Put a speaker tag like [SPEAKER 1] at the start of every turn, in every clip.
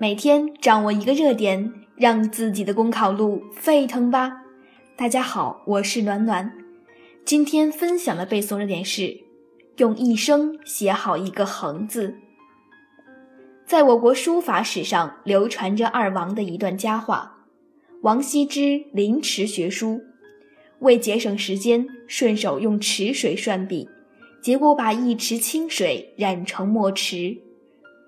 [SPEAKER 1] 每天掌握一个热点，让自己的公考路沸腾吧！大家好，我是暖暖。今天分享的背诵热点是：用一生写好一个“横”字。在我国书法史上流传着二王的一段佳话：王羲之临池学书，为节省时间，顺手用池水涮笔，结果把一池清水染成墨池。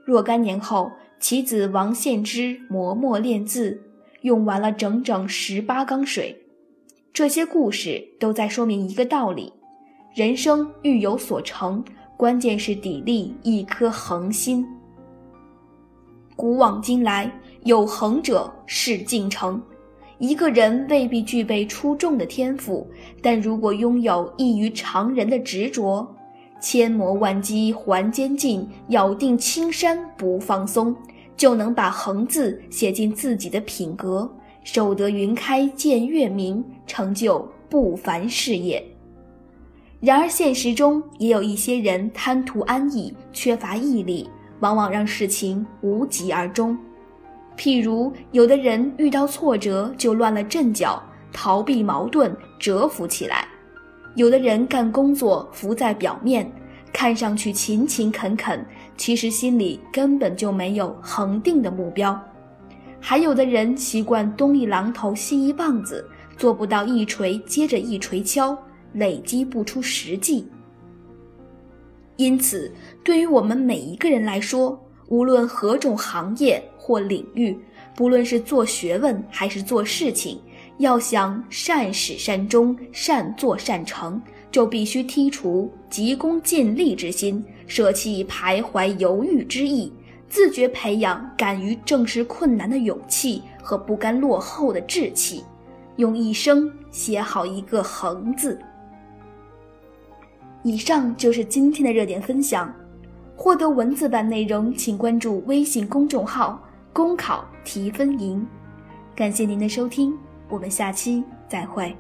[SPEAKER 1] 若干年后。其子王献之磨墨练字，用完了整整十八缸水。这些故事都在说明一个道理：人生欲有所成，关键是砥砺一颗恒心。古往今来，有恒者事竟成。一个人未必具备出众的天赋，但如果拥有异于常人的执着，千磨万击还坚劲，咬定青山不放松。就能把“横”字写进自己的品格，守得云开见月明，成就不凡事业。然而，现实中也有一些人贪图安逸，缺乏毅力，往往让事情无疾而终。譬如，有的人遇到挫折就乱了阵脚，逃避矛盾，蛰伏起来；有的人干工作浮在表面。看上去勤勤恳恳，其实心里根本就没有恒定的目标。还有的人习惯东一榔头西一棒子，做不到一锤接着一锤敲，累积不出实际。因此，对于我们每一个人来说，无论何种行业或领域，不论是做学问还是做事情，要想善始善终、善作善成。就必须剔除急功近利之心，舍弃徘徊犹豫之意，自觉培养敢于正视困难的勇气和不甘落后的志气，用一生写好一个“横”字。以上就是今天的热点分享。获得文字版内容，请关注微信公众号“公考提分营”。感谢您的收听，我们下期再会。